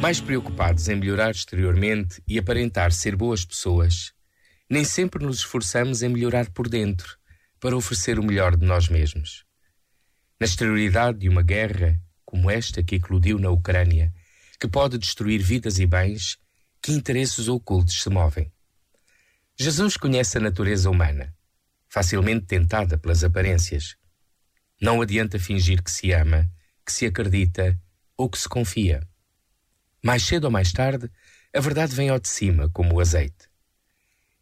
Mais preocupados em melhorar exteriormente e aparentar ser boas pessoas, nem sempre nos esforçamos em melhorar por dentro, para oferecer o melhor de nós mesmos. Na exterioridade de uma guerra como esta que eclodiu na Ucrânia, que pode destruir vidas e bens, que interesses ocultos se movem. Jesus conhece a natureza humana, facilmente tentada pelas aparências. Não adianta fingir que se ama, que se acredita ou que se confia. Mais cedo ou mais tarde, a verdade vem ao de cima, como o azeite.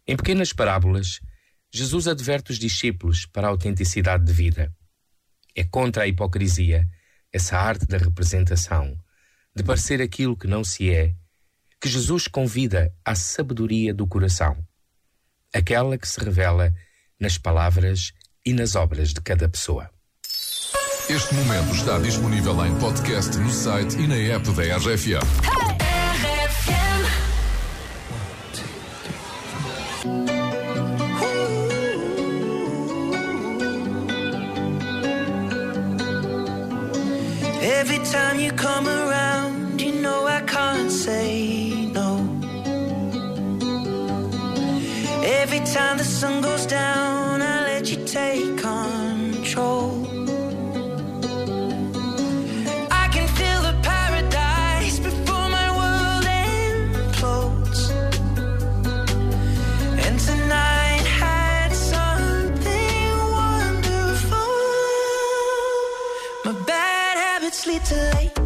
Em pequenas parábolas, Jesus adverte os discípulos para a autenticidade de vida. É contra a hipocrisia, essa arte da representação, de parecer aquilo que não se é, que Jesus convida à sabedoria do coração, aquela que se revela nas palavras e nas obras de cada pessoa. Este momento está disponível em podcast no site e na app da RFM. Every time you come around, you know I can't say no. Every time the sun goes down, I let you take control. it's little late.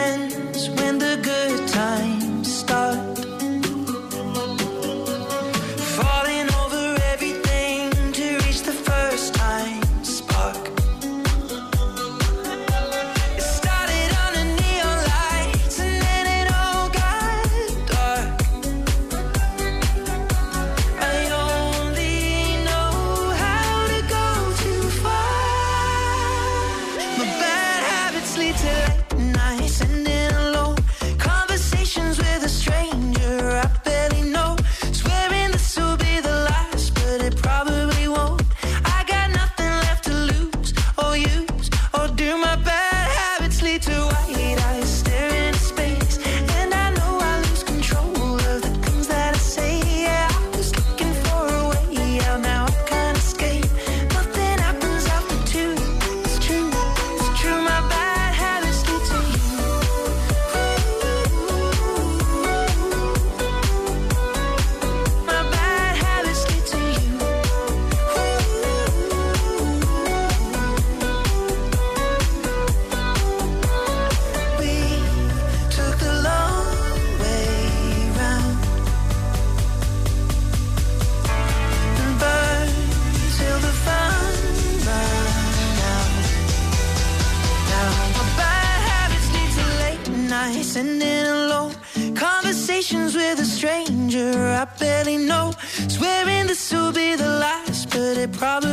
and in alone conversations with a stranger I barely know. Swearing this will be the last, but it probably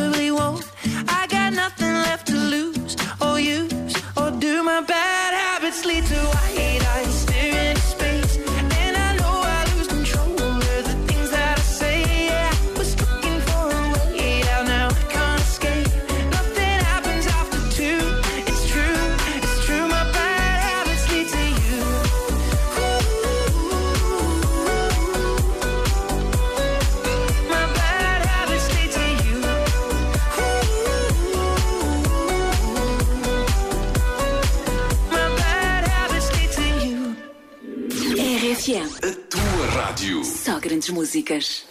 RFM, A tua rádio. só grandes músicas.